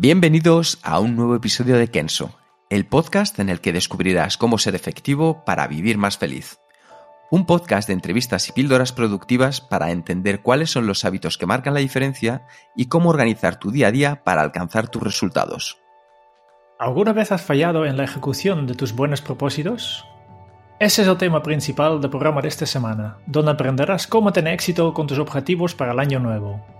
Bienvenidos a un nuevo episodio de Kenso, el podcast en el que descubrirás cómo ser efectivo para vivir más feliz. Un podcast de entrevistas y píldoras productivas para entender cuáles son los hábitos que marcan la diferencia y cómo organizar tu día a día para alcanzar tus resultados. ¿Alguna vez has fallado en la ejecución de tus buenos propósitos? Ese es el tema principal del programa de esta semana, donde aprenderás cómo tener éxito con tus objetivos para el año nuevo.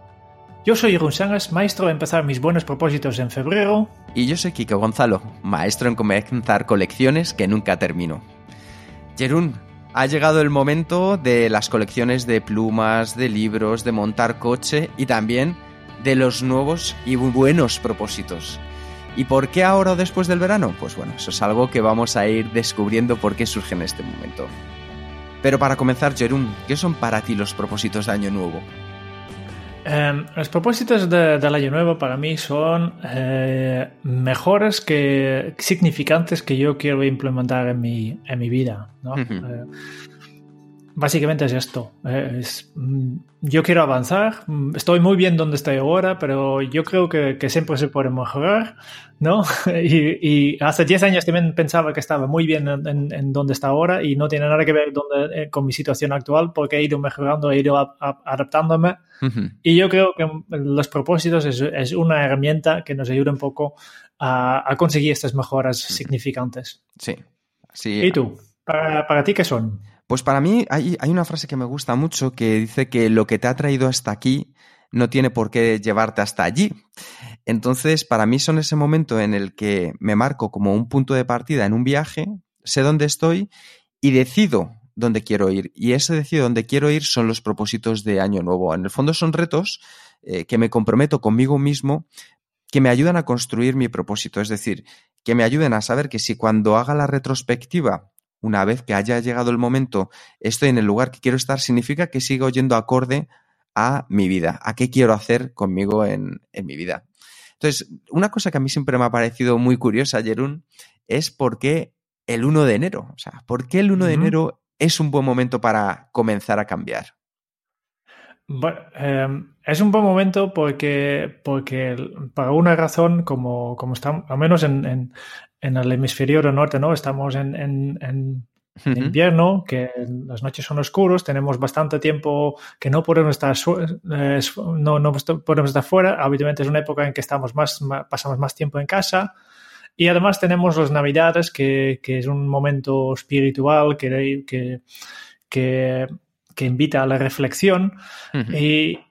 Yo soy Jeroen Sangas, maestro de empezar mis buenos propósitos en febrero. Y yo soy Kiko Gonzalo, maestro en comenzar colecciones que nunca termino. Jerún, ha llegado el momento de las colecciones de plumas, de libros, de montar coche y también de los nuevos y buenos propósitos. ¿Y por qué ahora o después del verano? Pues bueno, eso es algo que vamos a ir descubriendo por qué surge en este momento. Pero para comenzar, Jerún, ¿qué son para ti los propósitos de Año Nuevo? Eh, los propósitos de, del año nuevo para mí son eh, mejores que significantes que yo quiero implementar en mi, en mi vida. ¿no? Uh -huh. eh, básicamente es esto. Es, mm, yo quiero avanzar. Mm, estoy muy bien donde estoy ahora, pero yo creo que, que siempre se puede mejorar. ¿no? y, y, hace 10 años también pensaba que estaba muy bien en, en, donde está ahora y no tiene nada que ver donde, eh, con mi situación actual porque he ido mejorando, he ido a, a, adaptándome. Uh -huh. Y yo creo que los propósitos es, es, una herramienta que nos ayuda un poco a, a conseguir estas mejoras uh -huh. significantes. Sí. sí. ¿Y tú? ¿Para, ¿Para, ti qué son? Pues para mí hay, hay una frase que me gusta mucho que dice que lo que te ha traído hasta aquí no tiene por qué llevarte hasta allí. Entonces, para mí son ese momento en el que me marco como un punto de partida en un viaje, sé dónde estoy y decido dónde quiero ir. Y ese decido dónde quiero ir son los propósitos de Año Nuevo. En el fondo son retos eh, que me comprometo conmigo mismo que me ayudan a construir mi propósito. Es decir, que me ayuden a saber que si cuando haga la retrospectiva una vez que haya llegado el momento, estoy en el lugar que quiero estar, significa que sigo yendo acorde a mi vida, a qué quiero hacer conmigo en, en mi vida. Entonces, una cosa que a mí siempre me ha parecido muy curiosa, Jerún, es por qué el 1 de enero. O sea, ¿por qué el 1 de enero es un buen momento para comenzar a cambiar? Bueno, eh, es un buen momento porque, porque para una razón, como, como estamos, al menos en, en, en el hemisferio norte, ¿no? Estamos en, en, en uh -huh. invierno, que las noches son oscuros, tenemos bastante tiempo que no podemos estar, eh, no, no podemos estar fuera. Habitualmente es una época en que estamos más, más, pasamos más tiempo en casa. Y además tenemos las Navidades, que, que es un momento espiritual que, que, que, que invita a la reflexión. Uh -huh. Y,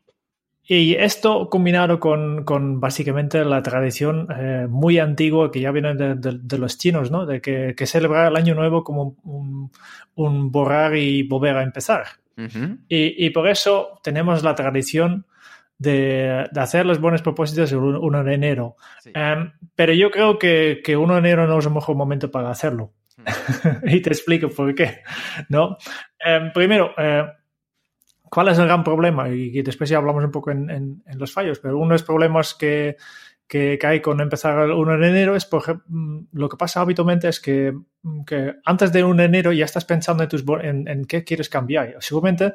y esto combinado con, con básicamente la tradición eh, muy antigua que ya viene de, de, de, los chinos, ¿no? De que, que celebrar el año nuevo como un, un borrar y volver a empezar. Uh -huh. y, y, por eso tenemos la tradición de, de, hacer los buenos propósitos el 1 de enero. Sí. Um, pero yo creo que, que 1 de enero no es el mejor momento para hacerlo. -huh. y te explico por qué. ¿no? Um, primero, uh, ¿Cuál es el gran problema? Y, después ya hablamos un poco en, en, en los fallos, pero uno de los problemas que, que, que, hay con empezar el 1 de enero es, por ejemplo, mm, lo que pasa habitualmente es que, mm, que antes de 1 de enero ya estás pensando en, tus, en, en qué quieres cambiar. Seguramente,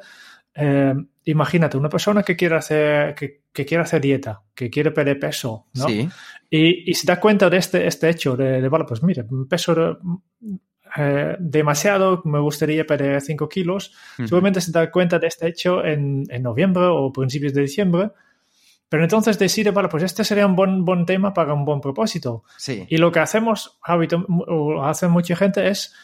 eh, imagínate, una persona que quiere hacer, que, que, quiere hacer dieta, que quiere perder peso, ¿no? Sí. Y, y se da cuenta de este, este hecho, de, de vale, pues mire, peso eh, demasiado, me gustaría perder 5 kilos, uh -huh. seguramente se da cuenta de este hecho en, en, noviembre o principios de diciembre, pero entonces decide, vale, pues este sería un buen, buen tema para un buen propósito. Sí. Y lo que hacemos, o hace mucha gente, es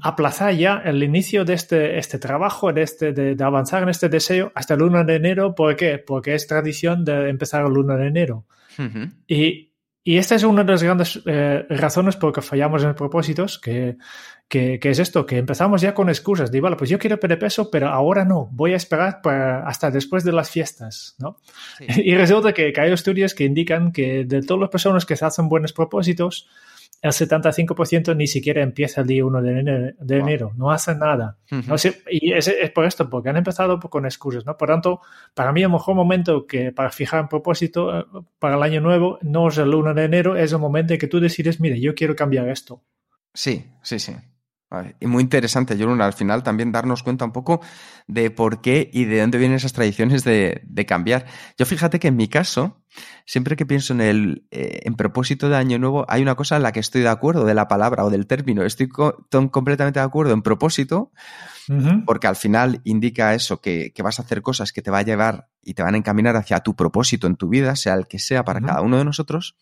aplazar ya el inicio de este, este trabajo, de, este, de, de, avanzar en este deseo hasta el 1 de enero. ¿Por qué? Porque es tradición de empezar el 1 de enero. Uh -huh. Y y esta es una de las grandes eh, razones por que fallamos en propósitos, que, que, es esto, que empezamos ya con excusas. De, vale, pues yo quiero perder peso, pero ahora no, voy a esperar hasta después de las fiestas, ¿no? Y resulta que, que, hay estudios que indican que de todas las personas que se hacen buenos propósitos, el 75% ni siquiera empieza el día 1 de enero, no hace nada. no sé, y es, es, por esto, porque han empezado con excusas, ¿no? Por tanto, para mí el mejor momento que para fijar un propósito eh, para el año nuevo no es el 1 de enero, es el momento en que tú decides, mire, yo quiero cambiar esto. Sí, sí, sí. Y muy interesante, Jorun, al final también darnos cuenta un poco de por qué y de dónde vienen esas tradiciones de, cambiar. Yo fíjate que en mi caso, siempre que pienso en el eh, en propósito de Año Nuevo, hay una cosa en la que estoy de acuerdo, de la palabra o del término. Estoy completamente de acuerdo en propósito, porque al final indica eso, que, vas a hacer cosas que te va a llevar y te van a encaminar hacia tu propósito en tu vida, sea el que sea para cada uno de nosotros.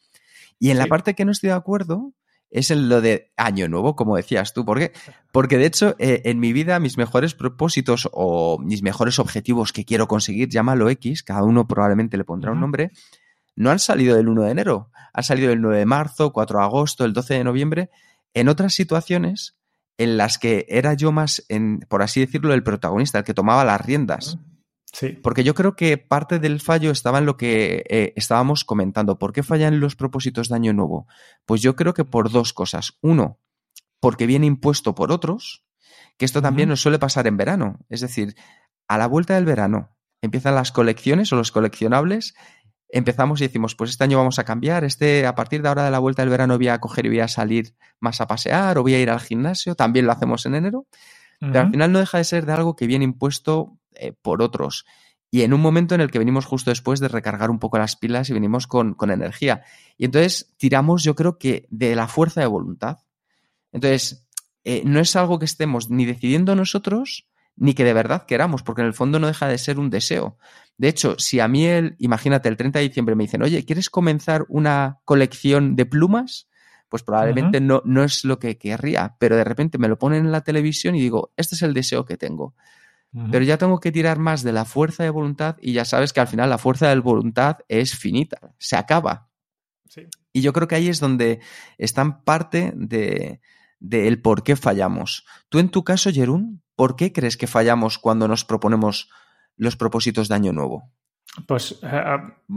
Y en la parte que no estoy de acuerdo, es en lo de año nuevo, como decías tú. ¿Por qué? Porque de hecho, eh, en mi vida, mis mejores propósitos o mis mejores objetivos que quiero conseguir, llámalo X, cada uno probablemente le pondrá un nombre, no han salido del 1 de enero, han salido el 9 de marzo, 4 de agosto, el 12 de noviembre, en otras situaciones en las que era yo más, en, por así decirlo, el protagonista, el que tomaba las riendas. Porque yo creo que parte del fallo estaba en lo que eh, estábamos comentando. ¿Por qué fallan los propósitos de Año Nuevo? Pues yo creo que por dos cosas. Uno, porque viene impuesto por otros, que esto también nos suele pasar en verano. Es decir, a la vuelta del verano empiezan las colecciones o los coleccionables. Empezamos y decimos, pues este año vamos a cambiar, este a partir de ahora de la vuelta del verano voy a coger y voy a salir más a pasear o voy a ir al gimnasio, también lo hacemos en enero. Pero al final no deja de ser de algo que viene impuesto eh, por otros. Y en un momento en el que venimos justo después de recargar un poco las pilas y venimos con, energía. Y entonces tiramos, yo creo que, de la fuerza de voluntad. Entonces, eh, no es algo que estemos ni decidiendo nosotros, ni que de verdad queramos, porque en el fondo no deja de ser un deseo. De hecho, si a mí, el, imagínate, el 30 de diciembre me dicen, oye, ¿quieres comenzar una colección de plumas? Pues probablemente no, no es lo que querría, pero de repente me lo ponen en la televisión y digo, este es el deseo que tengo. Pero ya tengo que tirar más de la fuerza de voluntad y ya sabes que al final la fuerza de voluntad es finita, se acaba. Y yo creo que ahí es donde están parte de, el por qué fallamos. Tú en tu caso, Jerún, ¿por qué crees que fallamos cuando nos proponemos los propósitos de Año Nuevo? Pues eh,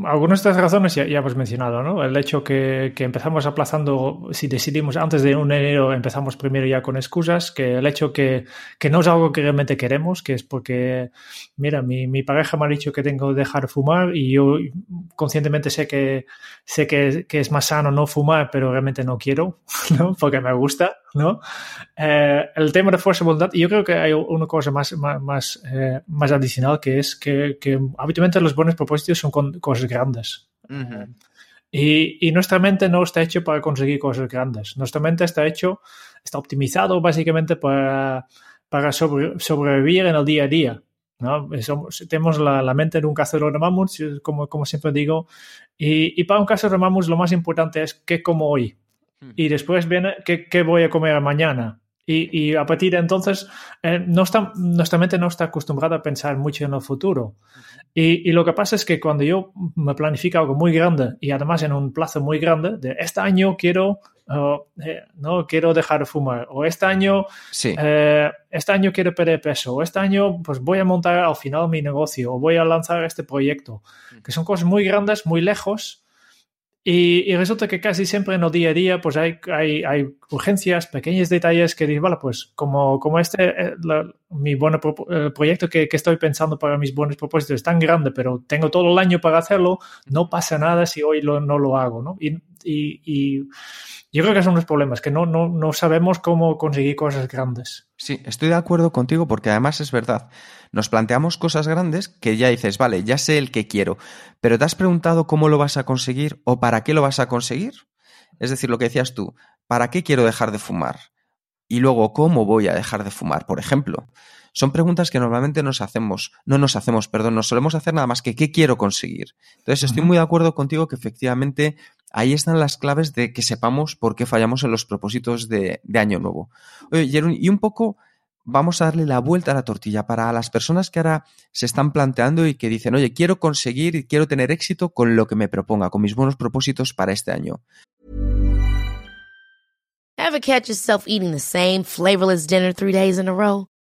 algunas de estas razones ya, hemos mencionado, ¿no? El hecho que, que, empezamos aplazando, si decidimos antes de un enero, empezamos primero ya con excusas, que el hecho que, que no es algo que realmente queremos, que es porque, mira, mi, mi pareja me ha dicho que tengo que dejar fumar y yo conscientemente sé que, sé que, que es más sano no fumar, pero realmente no quiero, ¿no? Porque me gusta. ¿no? Eh, el tema de fuerza voluntad, yo creo que hay una cosa más, más, eh, más, adicional que es que, que, habitualmente los buenos propósitos son con cosas grandes. y, y, nuestra mente no está hecho para conseguir cosas grandes. Nuestra mente está hecho, está optimizado básicamente para, para sobrevivir en el día a día. ¿no? tenemos la, la, mente de un cazador de mamuts, como, como siempre digo, y, y para un cazador de mamuts lo más importante es qué como hoy. Y después viene qué, voy a comer mañana. Y, a partir de entonces, eh, no está, nuestra mente no está acostumbrada a pensar mucho en el futuro. Y, lo que pasa es que cuando yo me planifico algo muy grande y además en un plazo muy grande, de este año quiero, eh, no quiero dejar de fumar, o este año, eh, este año quiero perder peso, o este año pues voy a montar al final mi negocio, o voy a lanzar este proyecto, que son cosas muy grandes, muy lejos, y, resulta que casi siempre en el día a día pues hay, hay, hay urgencias, pequeños detalles que dices, vale, pues como, como este, eh, mi buen proyecto que, que, estoy pensando para mis buenos propósitos es tan grande, pero tengo todo el año para hacerlo, no pasa nada si hoy lo, no lo hago, ¿no? Y, y, yo creo que son los problemas, que no, no, no sabemos cómo conseguir cosas grandes. Sí, estoy de acuerdo contigo porque además es verdad. Nos planteamos cosas grandes que ya dices, vale, ya sé el que quiero, pero ¿te has preguntado cómo lo vas a conseguir o para qué lo vas a conseguir? Es decir, lo que decías tú, ¿para qué quiero dejar de fumar? Y luego, ¿cómo voy a dejar de fumar, por ejemplo? Son preguntas que normalmente nos hacemos, no nos hacemos, perdón, nos solemos hacer nada más que ¿qué quiero conseguir? Entonces, estoy muy de acuerdo contigo que efectivamente ahí están las claves de que sepamos por qué fallamos en los propósitos de, Año Nuevo. Oye, y un poco vamos a darle la vuelta a la tortilla para las personas que ahora se están planteando y que dicen, oye, quiero conseguir y quiero tener éxito con lo que me proponga, con mis buenos propósitos para este año. Ever catch yourself eating the same flavorless dinner three days in a row?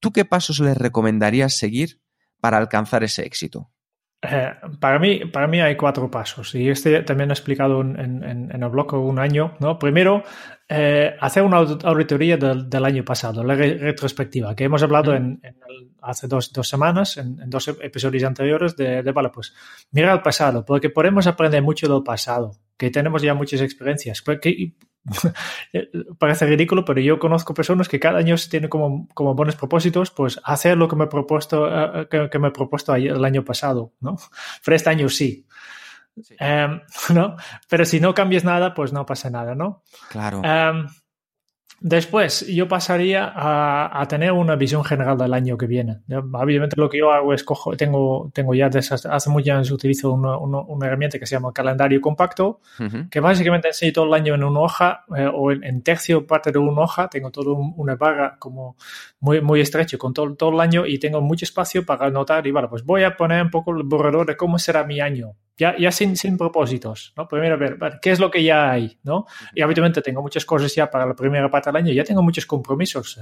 ¿Tú qué pasos les recomendarías seguir para alcanzar ese éxito? Eh, para, mí, para mí hay cuatro pasos y este también he explicado en, en, en el blog un año. ¿no? Primero, eh, hacer una auditoría del, del, año pasado, la retrospectiva, que hemos hablado en, en el, hace dos, dos semanas, en, en, dos episodios anteriores, de, de, vale, pues mira el pasado, porque podemos aprender mucho del pasado, que tenemos ya muchas experiencias. Porque, parece ridículo, pero yo conozco personas que cada año tienen como, como buenos propósitos, pues hacer lo que me he propuesto, uh, que, que, me he propuesto el año pasado, ¿no? Pero este año sí. sí. Um, ¿no? Pero si no cambies nada, pues no pasa nada, ¿no? Claro. Um, Después, yo pasaría a, a, tener una visión general del año que viene. Obviamente, lo que yo hago es cojo, tengo, tengo ya desde hace muchos años utilizo una, una, una, herramienta que se llama calendario compacto, uh -huh. que básicamente enseño todo el año en una hoja eh, o en, en, tercio parte de una hoja. Tengo todo un, una barra como muy, muy estrecho con todo, todo el año y tengo mucho espacio para anotar. Y vale, pues voy a poner un poco el borrador de cómo será mi año ya, ya sin, sin propósitos, ¿no? Primero, a ver, ¿qué es lo que ya hay, ¿no? Y habitualmente tengo muchas cosas ya para la primera parte del año, ya tengo muchos compromisos.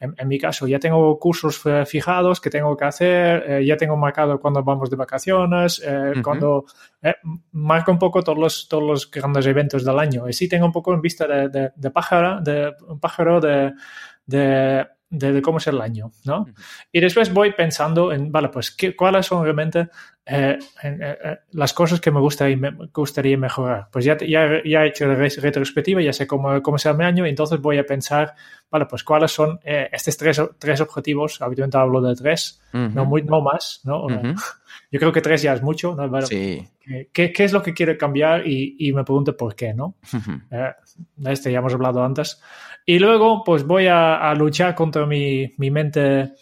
En, en mi caso, ya tengo cursos fijados que tengo que hacer, eh, ya tengo marcado cuando vamos de vacaciones, eh, uh -huh. cuando eh, marco un poco todos los, todos los grandes eventos del año. Y sí tengo un poco en vista de, de, de pájaro, de un pájaro de, de de, de, cómo es el año, ¿no? Uh -huh. Y después voy pensando en, vale, pues, ¿qué, ¿cuáles son realmente eh, eh, eh, las cosas que me gustaría, me gustaría mejorar? Pues ya, ya, ya he hecho retrospectiva, ya sé cómo, cómo será mi año, entonces voy a pensar, vale, pues, ¿cuáles son eh, estos tres, tres objetivos? Habitualmente hablo de tres, uh -huh. no, muy, no más, ¿no? Uh -huh. Yo creo que tres ya es mucho, ¿no? Bueno, sí. ¿qué, ¿qué, es lo que quiero cambiar? Y, y me pregunto por qué, ¿no? de este ya hemos hablado antes. Y luego, pues voy a, a luchar contra mi, mi mente,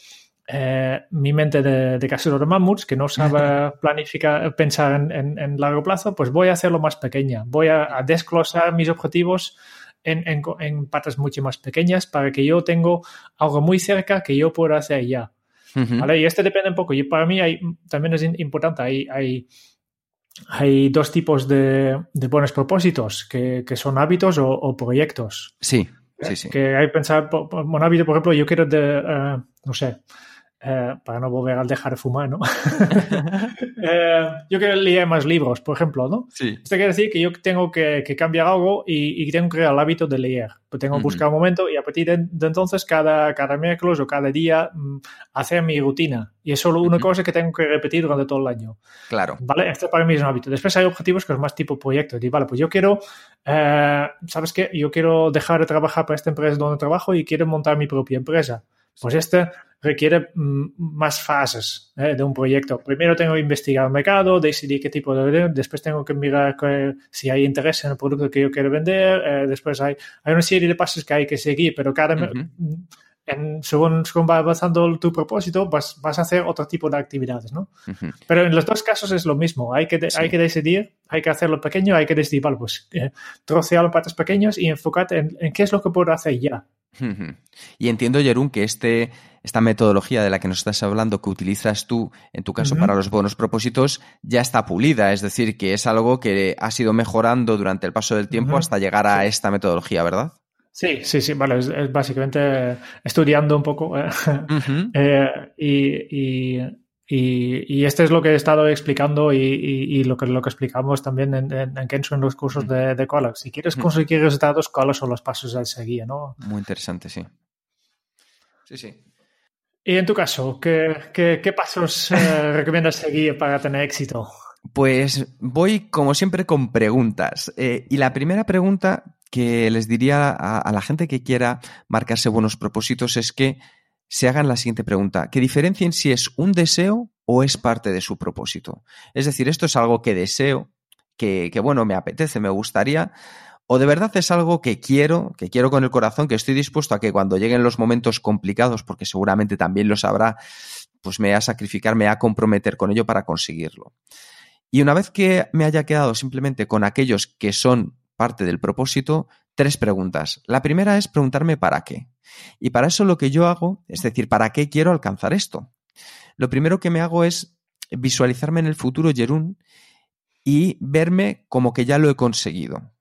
eh, mi mente de, de casero de mamuts, que no sabe planificar, pensar en, en, en, largo plazo, pues voy a hacerlo más pequeña. Voy a, a desglosar mis objetivos en, en, partes mucho más pequeñas para que yo tengo algo muy cerca que yo pueda hacer ya. Uh -huh. ¿Vale? Y este depende un poco. Y para mí hay, también es importante, hay, hay hay dos tipos de, de buenos propósitos, que, que son hábitos o, o proyectos. Sí, Sí, sí. Que hay que pensar, un hábito, por ejemplo, yo quiero, de, uh, no sé, uh, para no volver a dejar de fumar, ¿no? uh, yo quiero leer más libros, por ejemplo, ¿no? Sí. Esto quiere decir que yo tengo que, que cambiar algo y, y, tengo que crear el hábito de leer. Pues tengo que uh -huh. buscar un momento y a partir de, de, entonces, cada, cada miércoles o cada día, um, hacer mi rutina. Y es solo una uh -huh. cosa que tengo que repetir durante todo el año. Claro. ¿Vale? Este para mí es un hábito. Después hay objetivos que es más tipo proyecto. Y vale, pues yo quiero, eh, ¿sabes qué? Yo quiero dejar de trabajar para esta empresa donde trabajo y quiero montar mi propia empresa. Pues este requiere mm, más fases ¿eh? de un proyecto. Primero tengo que investigar el mercado, decidir qué tipo de... Después tengo que mirar que, si hay interés en el producto que yo quiero vender. Eh, después hay, hay una serie de pasos que hay que seguir, pero cada... Uh -huh. En, según, según, va avanzando tu propósito, vas, vas, a hacer otro tipo de actividades, ¿no? Uh -huh. Pero en los dos casos es lo mismo. Hay que, de, sí. hay que decidir, hay que hacerlo pequeño, hay que decidir, vale, pues eh, trocearlo partes pequeños y enfocarte en, en, qué es lo que puedo hacer ya. Uh -huh. Y entiendo, Jerún, que este, esta metodología de la que nos estás hablando, que utilizas tú, en tu caso, uh -huh. para los buenos propósitos, ya está pulida. Es decir, que es algo que ha sido mejorando durante el paso del tiempo hasta llegar a esta metodología, ¿verdad? Sí, sí, sí, vale, es, básicamente estudiando un poco eh, eh, y, y, este es lo que he estado explicando y, lo, que, lo que explicamos también en, en, Kenzo en los cursos de, de Si quieres conseguir resultados, ¿cuáles son los pasos a seguir? ¿no? Muy interesante, sí. Sí, sí. Y en tu caso, ¿qué, qué, pasos eh, recomiendas seguir para tener éxito? Pues voy, como siempre, con preguntas. y la primera pregunta que les diría a, la gente que quiera marcarse buenos propósitos es que se hagan la siguiente pregunta, que diferencien si es un deseo o es parte de su propósito. Es decir, esto es algo que deseo, que, que bueno, me apetece, me gustaría, o de verdad es algo que quiero, que quiero con el corazón, que estoy dispuesto a que cuando lleguen los momentos complicados, porque seguramente también lo sabrá, pues me a sacrificar, me a comprometer con ello para conseguirlo. Y una vez que me haya quedado simplemente con aquellos que son parte del propósito, tres preguntas. La primera es preguntarme para qué. Y para eso lo que yo hago, es decir, ¿para qué quiero alcanzar esto? Lo primero que me hago es visualizarme en el futuro, Jerún, y verme como que ya lo he conseguido.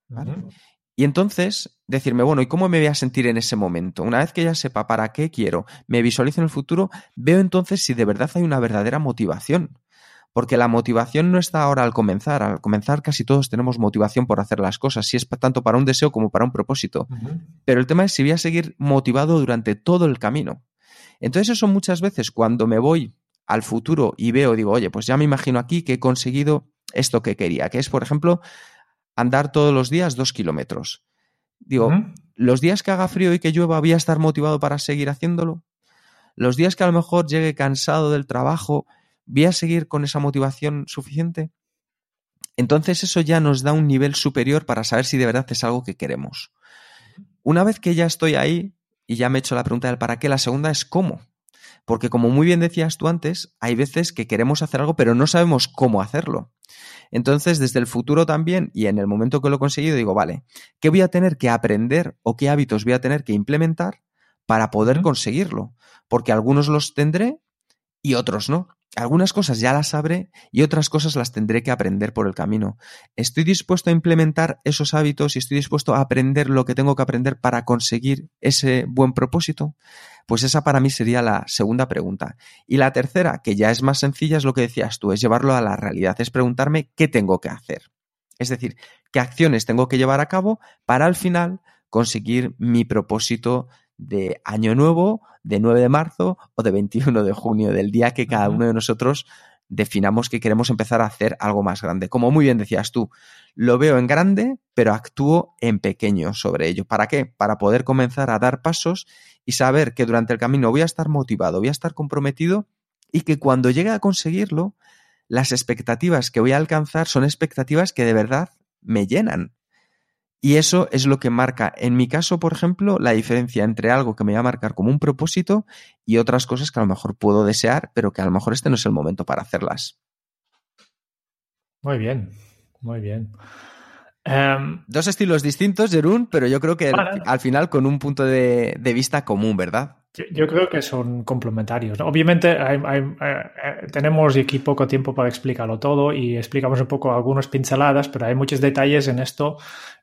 Y entonces decirme, bueno, ¿y cómo me voy a sentir en ese momento? Una vez que ya sepa para qué quiero, me visualizo en el futuro, veo entonces si de verdad hay una verdadera motivación. Porque la motivación no está ahora al comenzar. Al comenzar casi todos tenemos motivación por hacer las cosas, si es tanto para un deseo como para un propósito. Pero el tema es si voy a seguir motivado durante todo el camino. Entonces eso son muchas veces cuando me voy al futuro y veo, digo, oye, pues ya me imagino aquí que he conseguido esto que quería, que es, por ejemplo, andar todos los días dos kilómetros. Digo, los días que haga frío y que llueva voy a estar motivado para seguir haciéndolo. Los días que a lo mejor llegue cansado del trabajo ¿Voy a seguir con esa motivación suficiente? Entonces eso ya nos da un nivel superior para saber si de verdad es algo que queremos. Una vez que ya estoy ahí y ya me he hecho la pregunta del para qué, la segunda es cómo. Porque como muy bien decías tú antes, hay veces que queremos hacer algo pero no sabemos cómo hacerlo. Entonces, desde el futuro también y en el momento que lo he conseguido, digo, vale, ¿qué voy a tener que aprender o qué hábitos voy a tener que implementar para poder conseguirlo? Porque algunos los tendré y otros no algunas cosas ya las sabré y otras cosas las tendré que aprender por el camino. ¿Estoy dispuesto a implementar esos hábitos y estoy dispuesto a aprender lo que tengo que aprender para conseguir ese buen propósito? Pues esa para mí sería la segunda pregunta. Y la tercera, que ya es más sencilla, es lo que decías tú, es llevarlo a la realidad, es preguntarme qué tengo que hacer. Es decir, qué acciones tengo que llevar a cabo para al final conseguir mi propósito de año nuevo, de 9 de marzo o de 21 de junio, del día que cada uno de nosotros definamos que queremos empezar a hacer algo más grande. Como muy bien decías tú, lo veo en grande, pero actúo en pequeño sobre ello. ¿Para qué? Para poder comenzar a dar pasos y saber que durante el camino voy a estar motivado, voy a estar comprometido y que cuando llegue a conseguirlo, las expectativas que voy a alcanzar son expectativas que de verdad me llenan. Y eso es lo que marca, en mi caso, por ejemplo, la diferencia entre algo que me va a marcar como un propósito y otras cosas que a lo mejor puedo desear, pero que a lo mejor este no es el momento para hacerlas. Muy bien, muy bien. Em, Dos estilos distintos, Jerún, pero yo creo que al final con un punto de, vista común, ¿verdad? Yo creo que son complementarios. Obviamente eh, tenemos aquí poco tiempo para explicarlo todo y explicamos un poco algunas pinceladas, pero hay muchos detalles en esto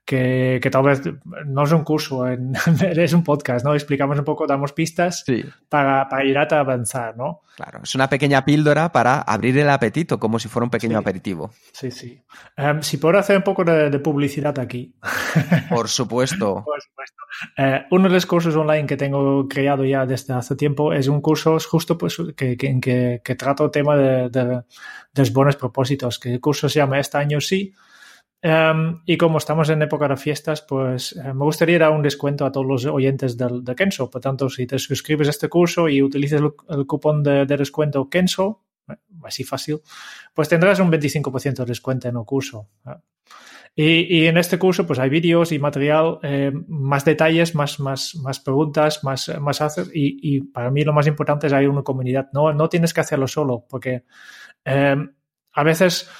que, tal vez no es un curso, es un podcast, ¿no? Explicamos un poco, damos pistas para, para, ir a avanzar, ¿no? Claro, es una pequeña píldora para abrir el apetito, como si fuera un pequeño aperitivo. Sí, sí. Em, si puedo hacer un poco de, publicidad aquí. Por supuesto. Por supuesto. Eh, uno de los cursos online que tengo creado ya desde hace tiempo es un curso justo pues, que, que, que, trata el tema de, de, los buenos propósitos, que el curso se llama Este año sí, Em, y como estamos en época de fiestas, pues eh, me gustaría dar un descuento a todos los oyentes del, de Kenso. Por tanto, si te suscribes a este curso y utilizas el, cupón de, descuento Kenso, eh, así fácil, pues tendrás un 25% de descuento en el curso. Y, en este curso, pues hay vídeos y material, eh, más detalles, más, más, más preguntas, más, más hacer. Y, y, para mí lo más importante es hay una comunidad. No, no tienes que hacerlo solo, porque a veces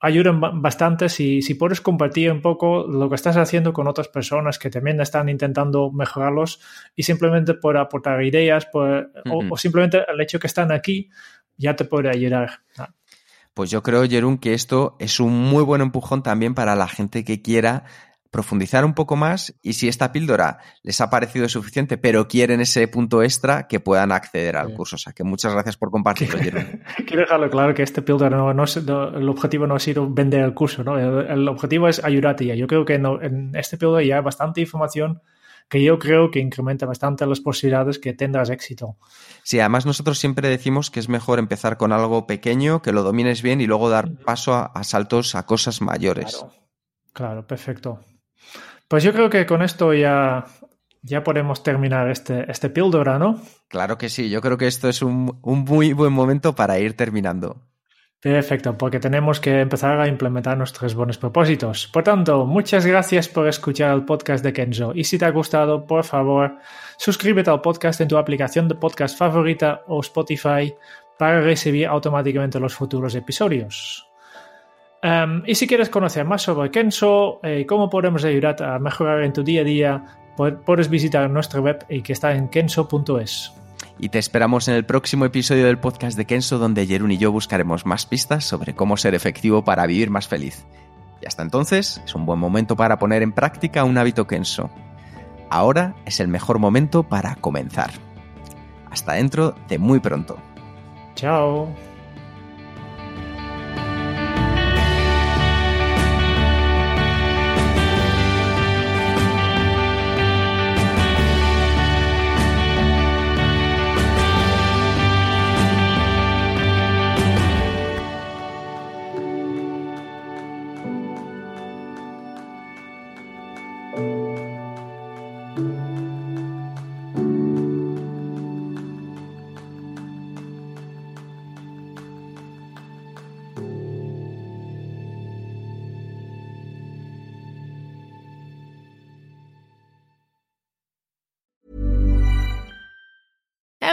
ayudan bastante si, si puedes compartir un poco lo que estás haciendo con otras personas que también están intentando mejorarlos y simplemente por aportar ideas o, simplemente el hecho que están aquí ya te puede ayudar. Pues yo creo, Jerún, que esto es un muy buen empujón también para la gente que quiera profundizar un poco más y si esta píldora les ha parecido suficiente, pero quieren ese punto extra, que puedan acceder al curso. O sea, que muchas gracias por compartirlo, Quiero dejarlo claro que este píldora no, no, el objetivo no ha sido vender el curso, ¿no? El, objetivo es ayudarte ya. Yo creo que en este píldora ya hay bastante información que yo creo que incrementa bastante las posibilidades que tendrás éxito. Sí, además nosotros siempre decimos que es mejor empezar con algo pequeño, que lo domines bien y luego dar paso a, saltos a cosas mayores. claro, perfecto. Pues yo creo que con esto ya, ya podemos terminar este, este píldora, ¿no? Claro que sí, yo creo que esto es un, un muy buen momento para ir terminando. Perfecto, porque tenemos que empezar a implementar nuestros buenos propósitos. Por tanto, muchas gracias por escuchar el podcast de Kenzo. Y si te ha gustado, por favor, suscríbete al podcast en tu aplicación de podcast favorita o Spotify para recibir automáticamente los futuros episodios. Em, y si quieres conocer más sobre Kenzo y eh, cómo podemos ayudarte a mejorar en tu día a día, puedes visitar nuestra web y que está en kenzo.es. Y te esperamos en el próximo episodio del podcast de Kenzo, donde Jerun y yo buscaremos más pistas sobre cómo ser efectivo para vivir más feliz. Y hasta entonces es un buen momento para poner en práctica un hábito Kenzo. Ahora es el mejor momento para comenzar. Hasta dentro de muy pronto. Chao.